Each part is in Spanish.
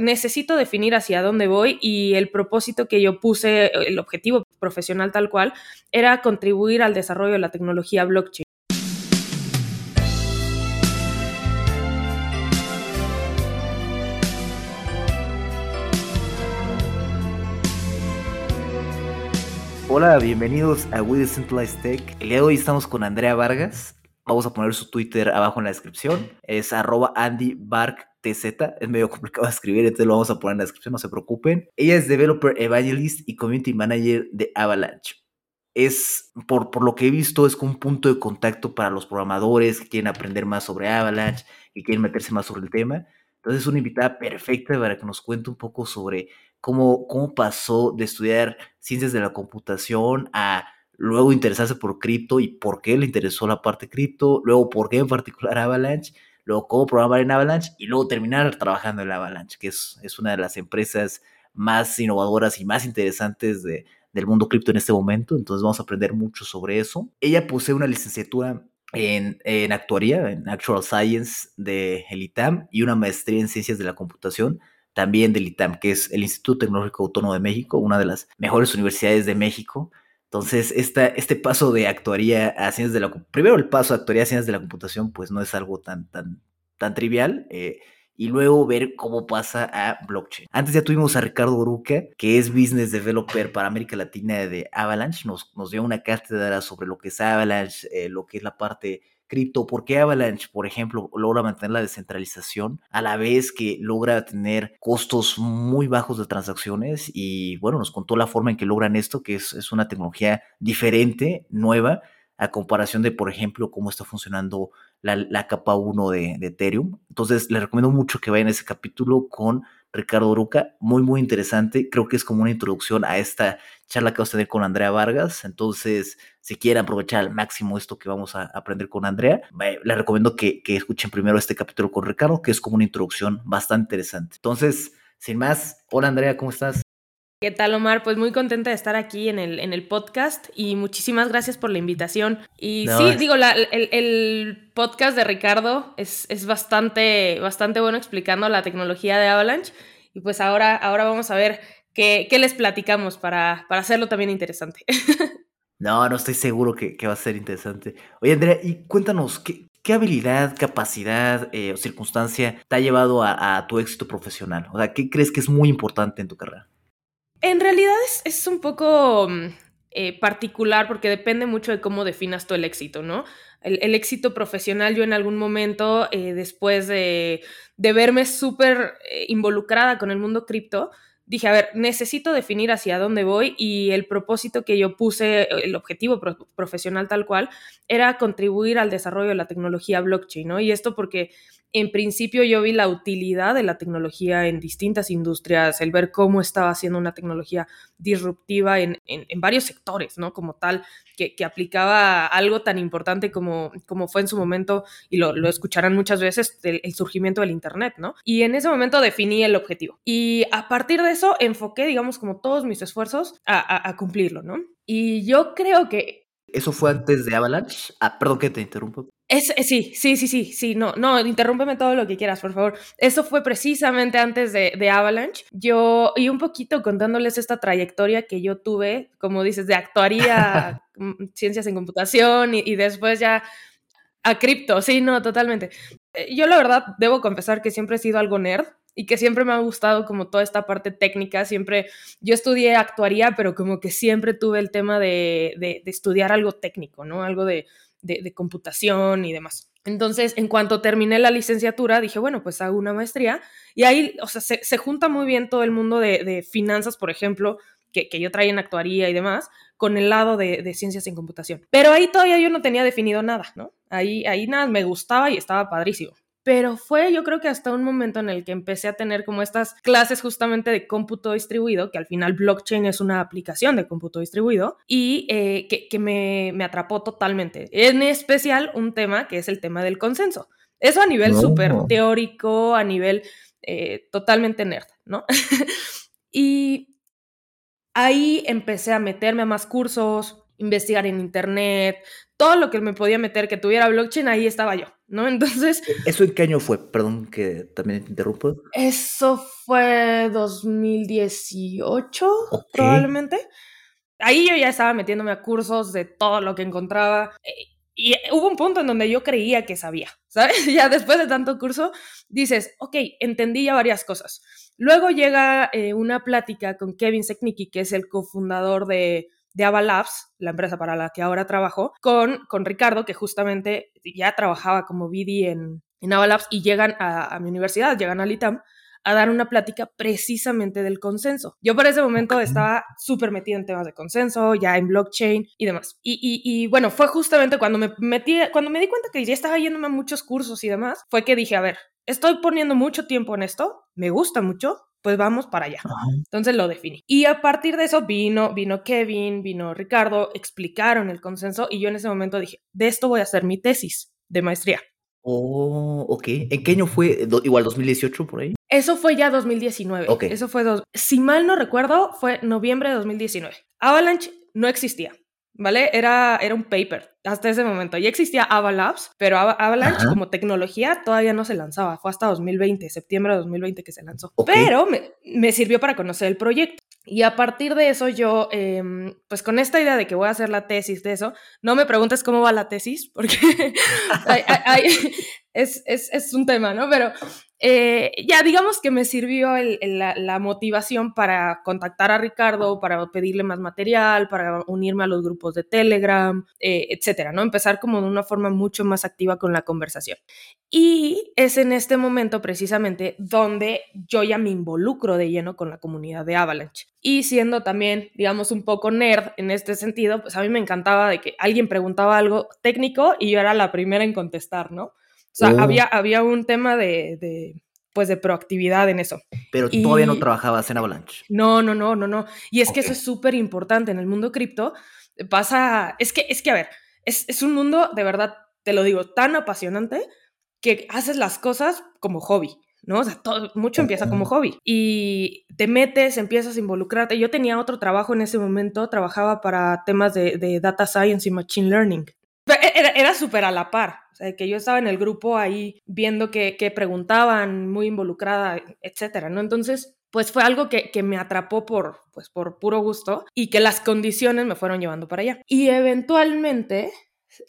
necesito definir hacia dónde voy y el propósito que yo puse, el objetivo profesional tal cual, era contribuir al desarrollo de la tecnología blockchain. Hola, bienvenidos a We Decentralized Tech. El día de hoy estamos con Andrea Vargas. Vamos a poner su Twitter abajo en la descripción. Es arroba AndyBarkTZ. Es medio complicado de escribir, entonces lo vamos a poner en la descripción, no se preocupen. Ella es Developer Evangelist y Community Manager de Avalanche. Es, por, por lo que he visto, es como un punto de contacto para los programadores que quieren aprender más sobre Avalanche, y quieren meterse más sobre el tema. Entonces es una invitada perfecta para que nos cuente un poco sobre cómo, cómo pasó de estudiar ciencias de la computación a luego interesarse por cripto y por qué le interesó la parte cripto, luego por qué en particular Avalanche, luego cómo programar en Avalanche y luego terminar trabajando en Avalanche, que es, es una de las empresas más innovadoras y más interesantes de, del mundo cripto en este momento. Entonces vamos a aprender mucho sobre eso. Ella posee una licenciatura en, en actuaría, en Actual Science de el ITAM y una maestría en ciencias de la computación también del ITAM, que es el Instituto Tecnológico Autónomo de México, una de las mejores universidades de México. Entonces, esta, este paso de actuaría a ciencias de la primero el paso de actuaría a ciencias de la computación, pues no es algo tan, tan, tan trivial. Eh, y luego ver cómo pasa a blockchain. Antes ya tuvimos a Ricardo Oruca, que es Business Developer para América Latina de Avalanche. Nos, nos dio una cátedra sobre lo que es Avalanche, eh, lo que es la parte cripto, ¿por qué Avalanche, por ejemplo, logra mantener la descentralización a la vez que logra tener costos muy bajos de transacciones? Y bueno, nos contó la forma en que logran esto, que es, es una tecnología diferente, nueva, a comparación de, por ejemplo, cómo está funcionando la, la capa 1 de, Ethereum. Entonces, les recomiendo mucho que vayan a ese capítulo con Ricardo Oruca, muy, muy interesante. Creo que es como una introducción a esta charla que vamos a tener con Andrea Vargas. Entonces, si quieren aprovechar al máximo esto que vamos a aprender con Andrea, les recomiendo que, que escuchen primero este capítulo con Ricardo, que es como una introducción bastante interesante. Entonces, sin más, hola Andrea, ¿cómo estás? ¿Qué tal, Omar? Pues muy contenta de estar aquí en el, en el podcast y muchísimas gracias por la invitación. Y no, sí, es... digo, la, el, el, podcast de Ricardo es, es, bastante, bastante bueno explicando la tecnología de Avalanche. Y pues ahora, ahora vamos a ver qué, qué les platicamos para, para hacerlo también interesante. No, no estoy seguro que, que, va a ser interesante. Oye, Andrea, y cuéntanos, ¿qué, qué habilidad, capacidad eh, o circunstancia te ha llevado a, a tu éxito profesional? O sea, ¿qué crees que es muy importante en tu carrera? En realidad es, un poco eh, particular porque depende mucho de cómo definas tú el éxito, ¿no? El, éxito profesional, yo en algún momento, eh, después de, verme súper eh, involucrada con el mundo cripto, dije, a ver, necesito definir hacia dónde voy y el propósito que yo puse, el objetivo pro profesional tal cual, era contribuir al desarrollo de la tecnología blockchain, ¿no? Y esto porque en principio yo vi la utilidad de la tecnología en distintas industrias, el ver cómo estaba haciendo una tecnología disruptiva en, en, varios sectores, ¿no? Como tal, que, aplicaba algo tan importante como, como fue en su momento, y lo, escucharán muchas veces, el, surgimiento del Internet, ¿no? Y en ese momento definí el objetivo. Y a partir de eso enfoqué, digamos, como todos mis esfuerzos a, a, a cumplirlo, ¿no? Y yo creo que... ¿Eso fue antes de Avalanche? Ah, perdón que te interrumpo. Es, sí, sí, sí, sí, sí, no, no, interrúmpeme todo lo que quieras, por favor. Eso fue precisamente antes de, de, Avalanche. Yo, y un poquito contándoles esta trayectoria que yo tuve, como dices, de actuaría ciencias en computación y, y después ya a cripto, sí, no, totalmente. Yo la verdad debo confesar que siempre he sido algo nerd y que siempre me ha gustado como toda esta parte técnica, siempre, yo estudié actuaría, pero como que siempre tuve el tema de, de, de estudiar algo técnico, ¿no? Algo de de, computación y demás. Entonces, en cuanto terminé la licenciatura, dije, bueno, pues hago una maestría y ahí, o sea, se, se junta muy bien todo el mundo de, de finanzas, por ejemplo, que, que, yo traía en actuaría y demás, con el lado de, de, ciencias en computación. Pero ahí todavía yo no tenía definido nada, ¿no? Ahí, ahí nada, me gustaba y estaba padrísimo pero fue yo creo que hasta un momento en el que empecé a tener como estas clases justamente de cómputo distribuido, que al final blockchain es una aplicación de cómputo distribuido, y eh, que, que me, me, atrapó totalmente. En especial un tema que es el tema del consenso. Eso a nivel no. súper teórico, a nivel eh, totalmente nerd, ¿no? y ahí empecé a meterme a más cursos, investigar en internet, todo lo que me podía meter que tuviera blockchain, ahí estaba yo, ¿no? Entonces... ¿Eso en qué año fue? Perdón que también te interrumpo. Eso fue 2018, probablemente. Ahí yo ya estaba metiéndome a cursos de todo lo que encontraba. Eh, y hubo un punto en donde yo creía que sabía, ¿sabes? Ya después de tanto curso, dices, ok, entendí ya varias cosas. Luego llega eh, una plática con Kevin Seknicki, que es el cofundador de, de Ava Labs, la empresa para la que ahora trabajo, con, con Ricardo, que justamente ya trabajaba como BD en, en Ava Labs y llegan a, a mi universidad, llegan al ITAM a dar una plática precisamente del consenso. Yo por ese momento estaba súper metida en temas de consenso, ya en blockchain y demás. Y, y, bueno, fue justamente cuando me metí, cuando me di cuenta que ya estaba yéndome a muchos cursos y demás, fue que dije, a ver, estoy poniendo mucho tiempo en esto, me gusta mucho, pues vamos para allá. Entonces lo definí. Y a partir de eso vino, vino Kevin, vino Ricardo, explicaron el consenso y yo en ese momento dije, de esto voy a hacer mi tesis de maestría. Oh, ok. ¿En qué año fue? ¿Igual 2018 por ahí? Eso fue ya 2019. Ok. Eso fue, dos, si mal no recuerdo, fue noviembre de 2019. Avalanche no existía, ¿vale? Era, era un paper hasta ese momento. Ya existía Avalabs, pero Avalanche como tecnología todavía no se lanzaba. Fue hasta 2020, septiembre de 2020 que se lanzó. Pero me, me, sirvió para conocer el proyecto. Y a partir de eso yo, eh, pues con esta idea de que voy a hacer la tesis de eso, no me preguntes cómo va la tesis, porque hay, hay, es, es, es, un tema, ¿no? Pero eh, ya digamos que me sirvió el, el, la, la, motivación para contactar a Ricardo, para pedirle más material, para unirme a los grupos de Telegram, eh, etcétera, ¿no? Empezar como de una forma mucho más activa con la conversación. Y es en este momento precisamente donde yo ya me involucro de lleno con la comunidad de Avalanche. Y siendo también, digamos, un poco nerd en este sentido, pues a mí me encantaba de que alguien preguntaba algo técnico y yo era la primera en contestar, ¿no? O sea, oh. había, había un tema de, de, pues de proactividad en eso. Pero y... todavía no trabajabas en Avalanche. No, no, no, no, no. Y es okay. que eso es súper importante en el mundo cripto. Pasa, es que, es que, a ver, es, es un mundo, de verdad, te lo digo, tan apasionante que haces las cosas como hobby. ¿no? O sea, todo, mucho empieza como hobby y te metes, empiezas a involucrarte. Yo tenía otro trabajo en ese momento, trabajaba para temas de, de data science y machine learning. Era, era súper a la par, o sea, que yo estaba en el grupo ahí viendo que, que preguntaban, muy involucrada, etcétera, ¿no? Entonces, pues fue algo que, que, me atrapó por, pues por puro gusto y que las condiciones me fueron llevando para allá. Y eventualmente,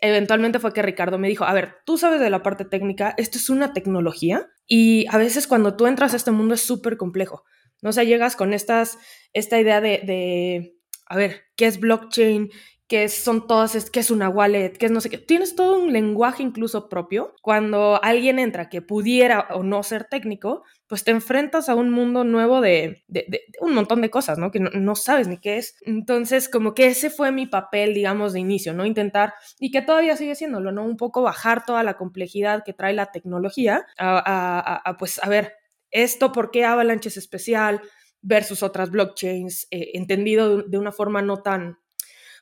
eventualmente fue que Ricardo me dijo, a ver, tú sabes de la parte técnica, esto es una tecnología y a veces cuando tú entras a este mundo es súper complejo. ¿no? O llegas con estas, esta idea de, de, a ver, ¿qué es blockchain? Que son todas, que es una wallet, que es no sé qué. Tienes todo un lenguaje incluso propio. Cuando alguien entra que pudiera o no ser técnico, pues te enfrentas a un mundo nuevo de, de, un montón de cosas, ¿no? Que no, no, sabes ni qué es. Entonces, como que ese fue mi papel, digamos, de inicio, ¿no? Intentar, y que todavía sigue siéndolo, ¿no? Un poco bajar toda la complejidad que trae la tecnología a, a pues, a ver, esto, ¿por qué Avalanche es especial? versus otras blockchains, eh, entendido de una forma no tan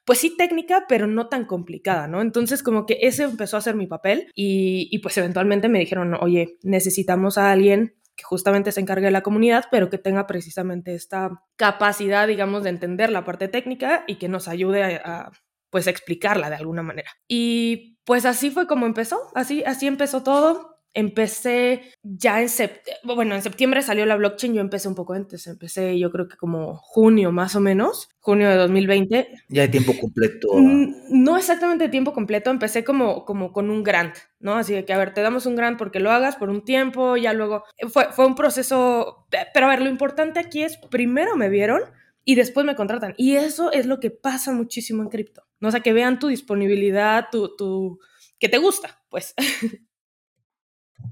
pues sí técnica, pero no tan complicada, ¿no? Entonces como que ese empezó a ser mi papel y, pues eventualmente me dijeron, oye, necesitamos a alguien que justamente se encargue de la comunidad, pero que tenga precisamente esta capacidad, digamos, de entender la parte técnica y que nos ayude a, a pues explicarla de alguna manera. Y pues así fue como empezó, así, así empezó todo empecé ya en septiembre, bueno, en septiembre salió la blockchain, yo empecé un poco antes, empecé yo creo que como junio más o menos, junio de 2020. Ya de tiempo completo. No exactamente de tiempo completo, empecé como, como con un grant, ¿no? Así de que, a ver, te damos un grant porque lo hagas por un tiempo, ya luego, fue, fue un proceso, pero a ver, lo importante aquí es, primero me vieron y después me contratan. Y eso es lo que pasa muchísimo en cripto, ¿no? O sea, que vean tu disponibilidad, tu, tu, que te gusta, pues.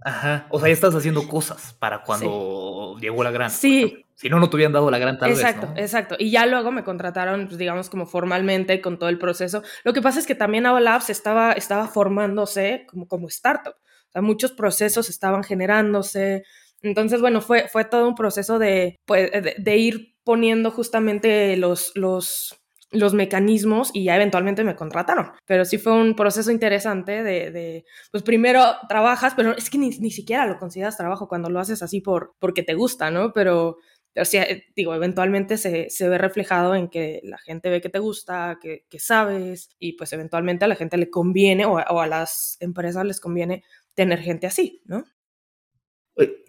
Ajá, o sea, ya estás haciendo cosas para cuando sí. llegó la granta. Sí. Si no, no te hubieran dado la gran tal Exacto, vez, ¿no? exacto. Y ya luego me contrataron, pues, digamos, como formalmente con todo el proceso. Lo que pasa es que también Avalabs estaba, estaba formándose como, como startup. O sea, muchos procesos estaban generándose. Entonces, bueno, fue, fue todo un proceso de, pues, de, de ir poniendo justamente los, los, los mecanismos y ya eventualmente me contrataron. Pero sí fue un proceso interesante de, de pues primero trabajas, pero es que ni, ni, siquiera lo consideras trabajo cuando lo haces así por, porque te gusta, ¿no? Pero, O sea, eh, digo, eventualmente se, se, ve reflejado en que la gente ve que te gusta, que, que sabes, y pues eventualmente a la gente le conviene o a las empresas les conviene tener gente así, ¿no?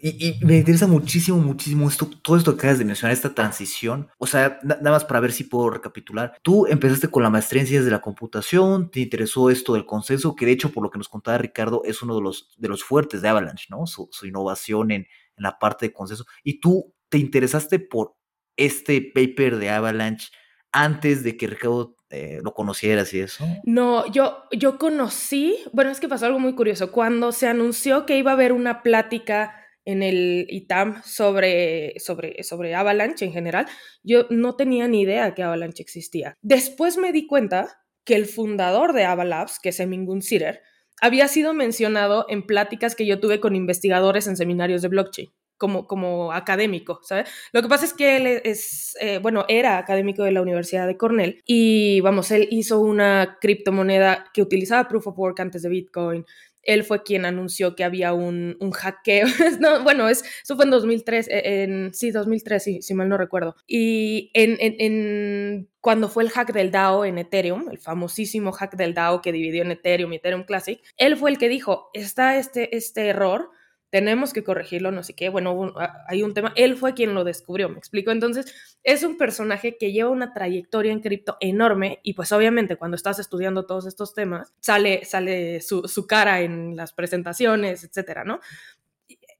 Y, me interesa muchísimo, muchísimo esto, todo esto que acabas de mencionar, esta transición. O sea, nada más para ver si puedo recapitular. Tú empezaste con la maestría en ciencias de la computación, te interesó esto del consenso, que de hecho, por lo que nos contaba Ricardo, es uno de los, de los fuertes de Avalanche, ¿no? Su, innovación en, en la parte de consenso. Y tú te interesaste por este paper de Avalanche antes de que Ricardo eh, lo conocieras y eso? No, yo, yo conocí, bueno, es que pasó algo muy curioso. Cuando se anunció que iba a haber una plática en el ITAM sobre, sobre, sobre Avalanche en general, yo no tenía ni idea que Avalanche existía. Después me di cuenta que el fundador de Avalabs, que es Emin Sitter, había sido mencionado en pláticas que yo tuve con investigadores en seminarios de blockchain como, como académico, ¿sabes? Lo que pasa es que él es, eh, bueno, era académico de la Universidad de Cornell y, vamos, él hizo una criptomoneda que utilizaba Proof of Work antes de Bitcoin. Él fue quien anunció que había un, un hackeo. no, bueno, es, eso fue en 2003, eh, en, sí, 2003, si, mal no recuerdo. Y en, cuando fue el hack del DAO en Ethereum, el famosísimo hack del DAO que dividió en Ethereum y Ethereum Classic, él fue el que dijo, está este, este error, tenemos que corregirlo, no sé qué, bueno, hay un tema, él fue quien lo descubrió, me explico, entonces es un personaje que lleva una trayectoria en cripto enorme y pues obviamente cuando estás estudiando todos estos temas, sale, sale su, su cara en las presentaciones, etcétera, ¿no?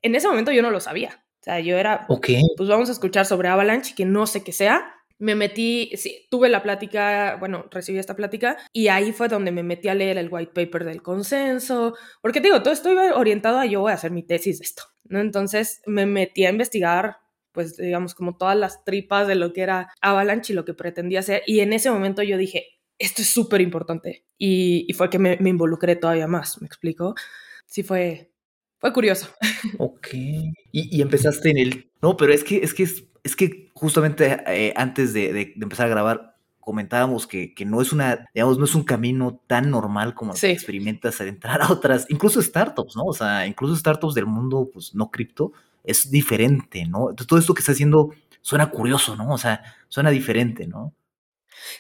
En ese momento yo no lo sabía, o sea, yo era, ok, pues vamos a escuchar sobre Avalanche, que no sé qué sea, me metí, sí, tuve la plática, bueno, recibí esta plática y ahí fue donde me metí a leer el white paper del consenso, porque digo, todo esto iba orientado a yo voy a hacer mi tesis de esto, ¿no? Entonces me metí a investigar, pues digamos, como todas las tripas de lo que era Avalanche y lo que pretendía hacer y en ese momento yo dije, esto es súper importante y, fue que me, me involucré todavía más, ¿me explico? Sí fue, fue curioso. Ok. Y, empezaste en el... No, pero es que es, que es que justamente eh, antes de, de, de, empezar a grabar comentábamos que, que, no es una, digamos, no es un camino tan normal como sí. experimentas al entrar a otras, incluso startups, ¿no? O sea, incluso startups del mundo, pues, no cripto, es diferente, ¿no? Entonces, todo esto que está haciendo suena curioso, ¿no? O sea, suena diferente, ¿no?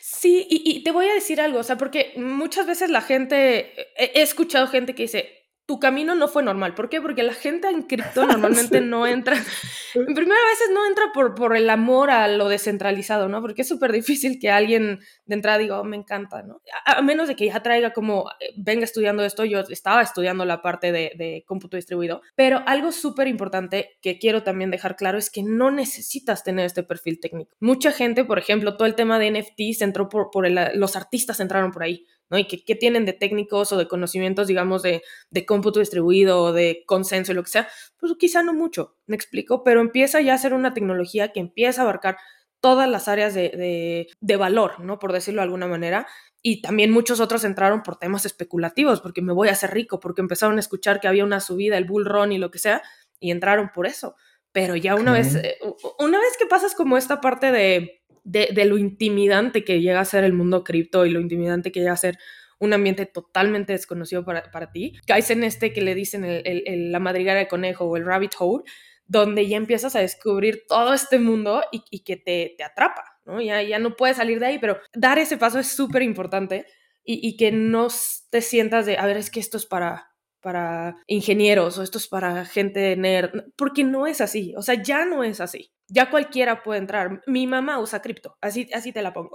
Sí, y, y, te voy a decir algo, o sea, porque muchas veces la gente, he escuchado gente que dice, tu camino no fue normal. ¿Por qué? Porque la gente en cripto normalmente sí. no entra, en primera veces no entra por, por el amor a lo descentralizado, ¿no? Porque es súper difícil que alguien de entrada diga, oh, me encanta, ¿no? A, a, menos de que ya traiga como, eh, venga estudiando esto, yo estaba estudiando la parte de, de cómputo distribuido, pero algo súper importante que quiero también dejar claro es que no necesitas tener este perfil técnico. Mucha gente, por ejemplo, todo el tema de NFTs entró por, por el, los artistas entraron por ahí. ¿No? Y qué, qué tienen de técnicos o de conocimientos, digamos, de, de cómputo distribuido o de consenso y lo que sea, pues quizá no mucho, me explico, pero empieza ya a ser una tecnología que empieza a abarcar todas las áreas de, de, de, valor, ¿no? Por decirlo de alguna manera. Y también muchos otros entraron por temas especulativos, porque me voy a hacer rico, porque empezaron a escuchar que había una subida, el bull run y lo que sea, y entraron por eso. Pero ya una okay. vez, eh, una vez que pasas como esta parte de, de, lo intimidante que llega a ser el mundo cripto y lo intimidante que llega a ser un ambiente totalmente desconocido para, para ti, caes en este que le dicen el, el, el, la madriguera de conejo o el rabbit hole, donde ya empiezas a descubrir todo este mundo y, y que te, te atrapa, ¿no? Ya, ya no puedes salir de ahí, pero dar ese paso es súper importante y, y que no te sientas de, a ver, es que esto es para, para ingenieros o esto es para gente nerd, porque no es así, o sea, ya no es así. Ya cualquiera puede entrar. Mi mamá usa cripto, así, así te la pongo.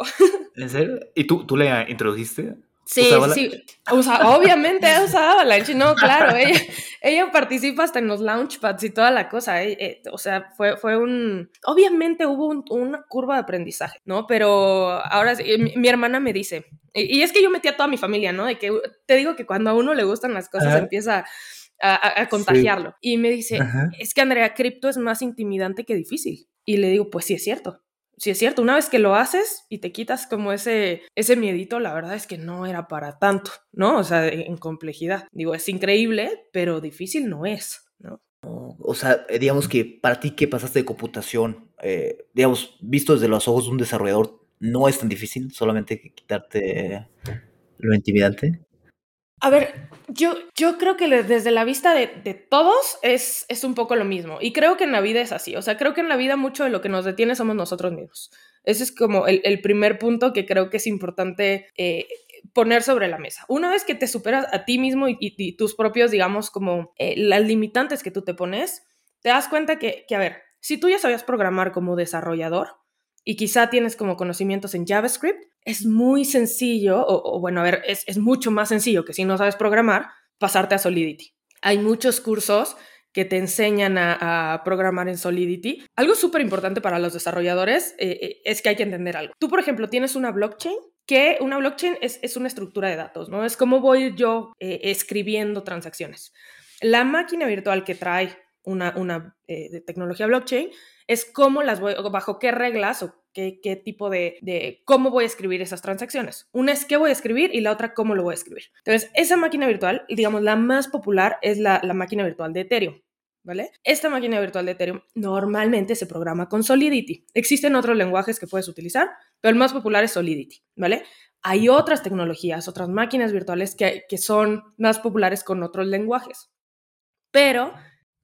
¿En serio? ¿Y tú, tú le introdujiste? Sí, sí, usa, obviamente usa Avalanche, no, claro, ella, ella participa hasta en los launchpads y toda la cosa, eh, eh, o sea, fue, fue un, obviamente hubo un, una curva de aprendizaje, ¿no? Pero ahora mi, mi hermana me dice, y, y, es que yo metí a toda mi familia, ¿no? De que te digo que cuando a uno le gustan las cosas empieza a, a, a contagiarlo. Sí. Y me dice, Ajá. es que Andrea, cripto es más intimidante que difícil. Y le digo, pues sí es cierto sí es cierto, una vez que lo haces y te quitas como ese, ese miedito, la verdad es que no era para tanto, ¿no? O sea, en complejidad. Digo, es increíble, pero difícil no es, ¿no? O sea, eh, digamos que para ti que pasaste de computación, eh, digamos, visto desde los ojos de un desarrollador, no es tan difícil, solamente quitarte lo intimidante. A ver, yo, yo creo que desde la vista de, todos es, es un poco lo mismo. Y creo que en la vida es así. O sea, creo que en la vida mucho de lo que nos detiene somos nosotros mismos. Ese es como el, primer punto que creo que es importante eh, poner sobre la mesa. Una vez que te superas a ti mismo y tus propios, digamos, como eh, las limitantes que tú te pones, te das cuenta que, que, a ver, si tú ya sabías programar como desarrollador y quizá tienes como conocimientos en JavaScript, es muy sencillo, o, bueno, a ver, es, mucho más sencillo que si no sabes programar, pasarte a Solidity. Hay muchos cursos que te enseñan a, programar en Solidity. Algo súper importante para los desarrolladores eh, eh, es que hay que entender algo. Tú, por ejemplo, tienes una blockchain, que una blockchain es, una estructura de datos, ¿no? Es como voy yo eh, escribiendo transacciones. La máquina virtual que trae una, tecnología blockchain es cómo las voy, bajo qué reglas o qué, qué tipo de, de, cómo voy a escribir esas transacciones. Una es qué voy a escribir y la otra cómo lo voy a escribir. Entonces, esa máquina virtual, digamos, la más popular es la, la máquina virtual de Ethereum. ¿Vale? Esta máquina virtual de Ethereum normalmente se programa con Solidity. Existen otros lenguajes que puedes utilizar, pero el más popular es Solidity, ¿vale? Hay otras tecnologías, otras máquinas virtuales que, que son más populares con otros lenguajes. Pero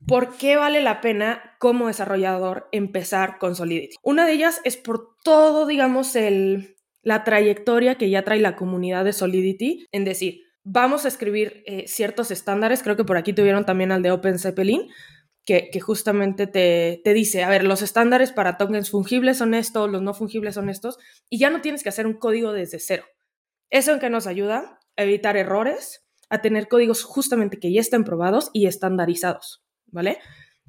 ¿Por qué vale la pena como desarrollador empezar con Solidity? Una de ellas es por todo, digamos, el, la trayectoria que ya trae la comunidad de Solidity en decir, vamos a escribir eh, ciertos estándares, creo que por aquí tuvieron también al de Open Zeppelin, que, justamente te, te, dice, a ver, los estándares para tokens fungibles son estos, los no fungibles son estos, y ya no tienes que hacer un código desde cero. Eso en que nos ayuda a evitar errores, a tener códigos justamente que ya estén probados y estandarizados. ¿Vale?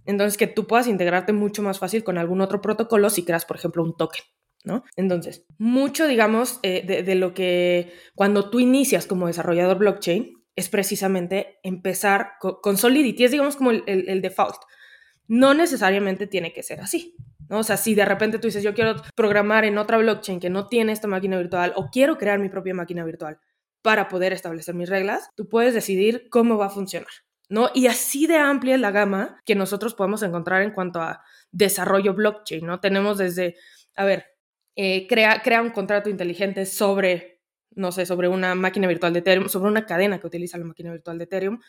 Entonces, que tú puedas integrarte mucho más fácil con algún otro protocolo si creas, por ejemplo, un token, ¿no? Entonces, mucho, digamos, eh, de, lo que cuando tú inicias como desarrollador blockchain es precisamente empezar con, Solidity, es, digamos, como el, el, el, default. No necesariamente tiene que ser así, ¿no? O sea, si de repente tú dices, yo quiero programar en otra blockchain que no tiene esta máquina virtual o quiero crear mi propia máquina virtual para poder establecer mis reglas, tú puedes decidir cómo va a funcionar. ¿No? Y así de amplia es la gama que nosotros podemos encontrar en cuanto a desarrollo blockchain, ¿no? Tenemos desde, a ver, eh, crea, crea un contrato inteligente sobre, no sé, sobre una máquina virtual de Ethereum, sobre una cadena que utiliza la máquina virtual de Ethereum,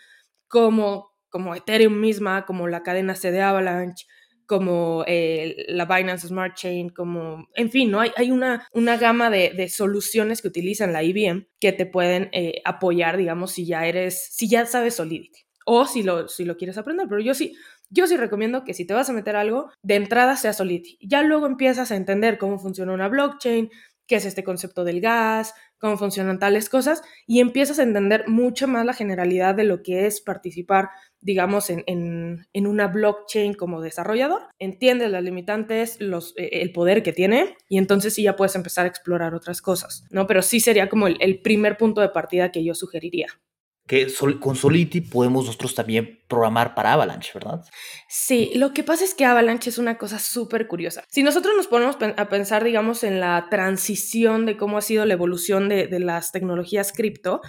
como, como Ethereum misma, como la cadena C de Avalanche, como eh, la Binance Smart Chain, como, en fin, ¿no? Hay, hay una, una gama de, soluciones que utilizan la IBM que te pueden eh, apoyar, digamos, si ya eres, si ya sabes Solidity o si lo, si lo quieres aprender, pero yo sí, yo sí recomiendo que si te vas a meter algo, de entrada sea Solidity. Ya luego empiezas a entender cómo funciona una blockchain, qué es este concepto del gas, cómo funcionan tales cosas, y empiezas a entender mucho más la generalidad de lo que es participar, digamos, en, en, en una blockchain como desarrollador. Entiendes las limitantes, los, eh, el poder que tiene, y entonces sí ya puedes empezar a explorar otras cosas, ¿no? Pero sí sería como el, el primer punto de partida que yo sugeriría que con Solidity podemos nosotros también programar para Avalanche, ¿verdad? Sí, lo que pasa es que Avalanche es una cosa súper curiosa. Si nosotros nos ponemos a pensar, digamos, en la transición de cómo ha sido la evolución de, de las tecnologías cripto,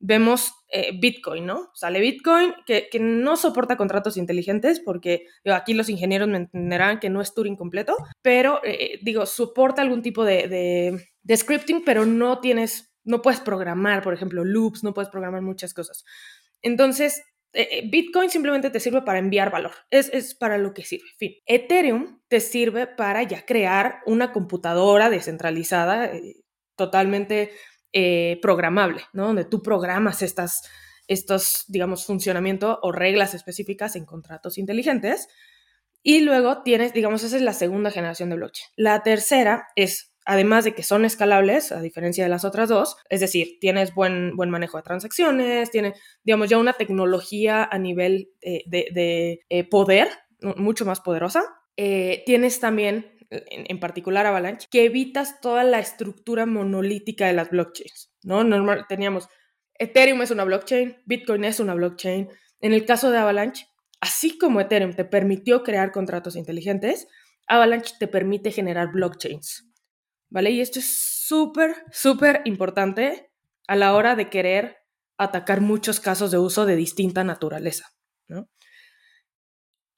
vemos eh, Bitcoin, ¿no? Sale Bitcoin que, que, no soporta contratos inteligentes porque digo, aquí los ingenieros me entenderán que no es Turing completo, pero eh, digo, soporta algún tipo de, de scripting, pero no tienes no puedes programar, por ejemplo, loops, no puedes programar muchas cosas. Entonces, eh, Bitcoin simplemente te sirve para enviar valor, es, es, para lo que sirve. Fin. Ethereum te sirve para ya crear una computadora descentralizada, eh, totalmente eh, programable, ¿no? Donde tú programas estas, estos, digamos, funcionamiento o reglas específicas en contratos inteligentes. Y luego tienes, digamos, esa es la segunda generación de blockchain. La tercera es además de que son escalables, a diferencia de las otras dos, es decir, tienes buen, buen manejo de transacciones, tienes, digamos, ya una tecnología a nivel eh, de, de eh, poder mucho más poderosa. Eh, tienes también, en, en, particular Avalanche, que evitas toda la estructura monolítica de las blockchains, ¿no? Normal, teníamos Ethereum es una blockchain, Bitcoin es una blockchain. En el caso de Avalanche, así como Ethereum te permitió crear contratos inteligentes, Avalanche te permite generar blockchains. ¿Vale? Y esto es súper, súper importante a la hora de querer atacar muchos casos de uso de distinta naturaleza, ¿no?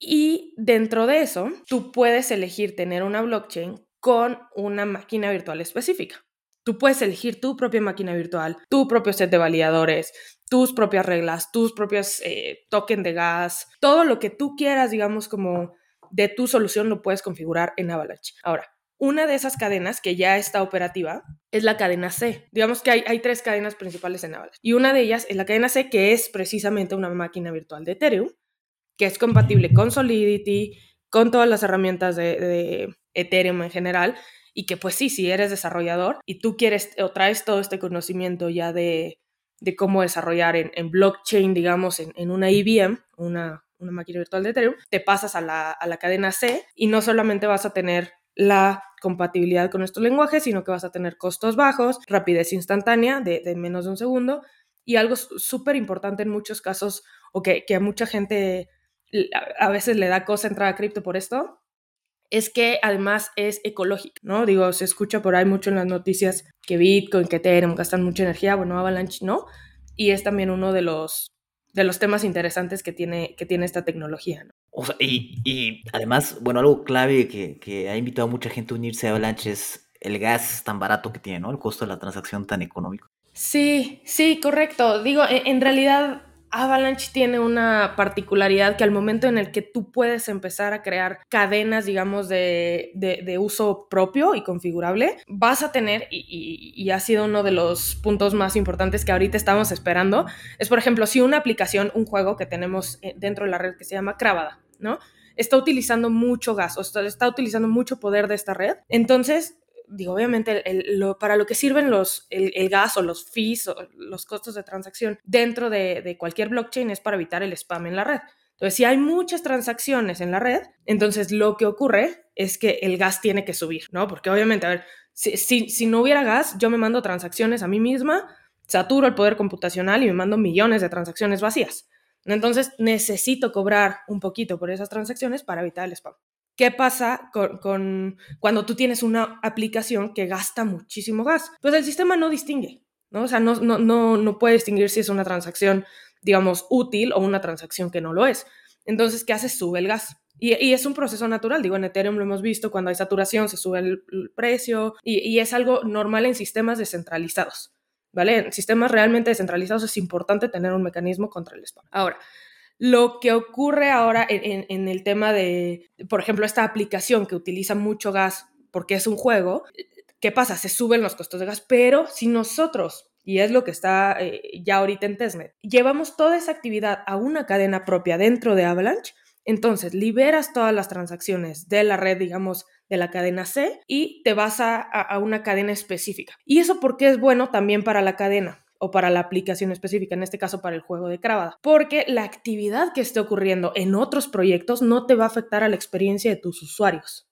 Y dentro de eso, tú puedes elegir tener una blockchain con una máquina virtual específica. Tú puedes elegir tu propia máquina virtual, tu propio set de validadores, tus propias reglas, tus propios eh, tokens de gas, todo lo que tú quieras, digamos, como de tu solución lo puedes configurar en Avalanche. Ahora, una de esas cadenas que ya está operativa es la cadena C. Digamos que hay, hay, tres cadenas principales en Avalanche. Y una de ellas es la cadena C, que es precisamente una máquina virtual de Ethereum, que es compatible con Solidity, con todas las herramientas de, Ethereum en general. Y que pues sí, si eres desarrollador y tú quieres o traes todo este conocimiento ya de, de cómo desarrollar en, en blockchain, digamos, en, en una IBM, una, una máquina virtual de Ethereum, te pasas a la, a la cadena C y no solamente vas a tener la compatibilidad con estos lenguajes, sino que vas a tener costos bajos, rapidez instantánea de, menos de un segundo y algo súper importante en muchos casos o que, a mucha gente a veces le da cosa entrar a cripto por esto, es que además es ecológico, ¿no? Digo, se escucha por ahí mucho en las noticias que Bitcoin, que Ethereum gastan mucha energía, bueno, Avalanche no, y es también uno de los, de los temas interesantes que tiene, que tiene esta tecnología, ¿no? O sea, y, y, además, bueno, algo clave que, que, ha invitado a mucha gente a unirse a Avalanche es el gas tan barato que tiene, ¿no? El costo de la transacción tan económico. Sí, sí, correcto. Digo, en, en realidad Avalanche tiene una particularidad que al momento en el que tú puedes empezar a crear cadenas, digamos, de, uso propio y configurable, vas a tener, y, ha sido uno de los puntos más importantes que ahorita estamos esperando, es, por ejemplo, si una aplicación, un juego que tenemos eh, dentro de la red que se llama Cravada, ¿no? Está utilizando mucho gas o está utilizando mucho poder de esta red. Entonces, digo, obviamente, para lo que sirven los, el, gas o los fees o los costos de transacción dentro de, de, cualquier blockchain es para evitar el spam en la red. Entonces, si hay muchas transacciones en la red, entonces lo que ocurre es que el gas tiene que subir, ¿no? Porque obviamente, a ver, si, si, si no hubiera gas, yo me mando transacciones a mí misma, saturo el poder computacional y me mando millones de transacciones vacías. Entonces, necesito cobrar un poquito por esas transacciones para evitar el spam. ¿Qué pasa con, con, cuando tú tienes una aplicación que gasta muchísimo gas? Pues el sistema no distingue, ¿no? O sea, no, no, no, no puede distinguir si es una transacción, digamos, útil o una transacción que no lo es. Entonces, ¿qué hace? Sube el gas. Y, y, es un proceso natural, digo, en Ethereum lo hemos visto, cuando hay saturación se sube el, el precio y, y, es algo normal en sistemas descentralizados, ¿vale? En sistemas realmente descentralizados es importante tener un mecanismo contra el spam. Ahora, lo que ocurre ahora en, el tema de, por ejemplo, esta aplicación que utiliza mucho gas porque es un juego, ¿qué pasa? Se suben los costos de gas, pero si nosotros, y es lo que está eh, ya ahorita en testnet, llevamos toda esa actividad a una cadena propia dentro de Avalanche, entonces liberas todas las transacciones de la red, digamos, de la cadena C y te vas a, a una cadena específica. ¿Y eso porque es bueno también para la cadena? O para la aplicación específica, en este caso para el juego de Cravada, porque la actividad que esté ocurriendo en otros proyectos no te va a afectar a la experiencia de tus usuarios.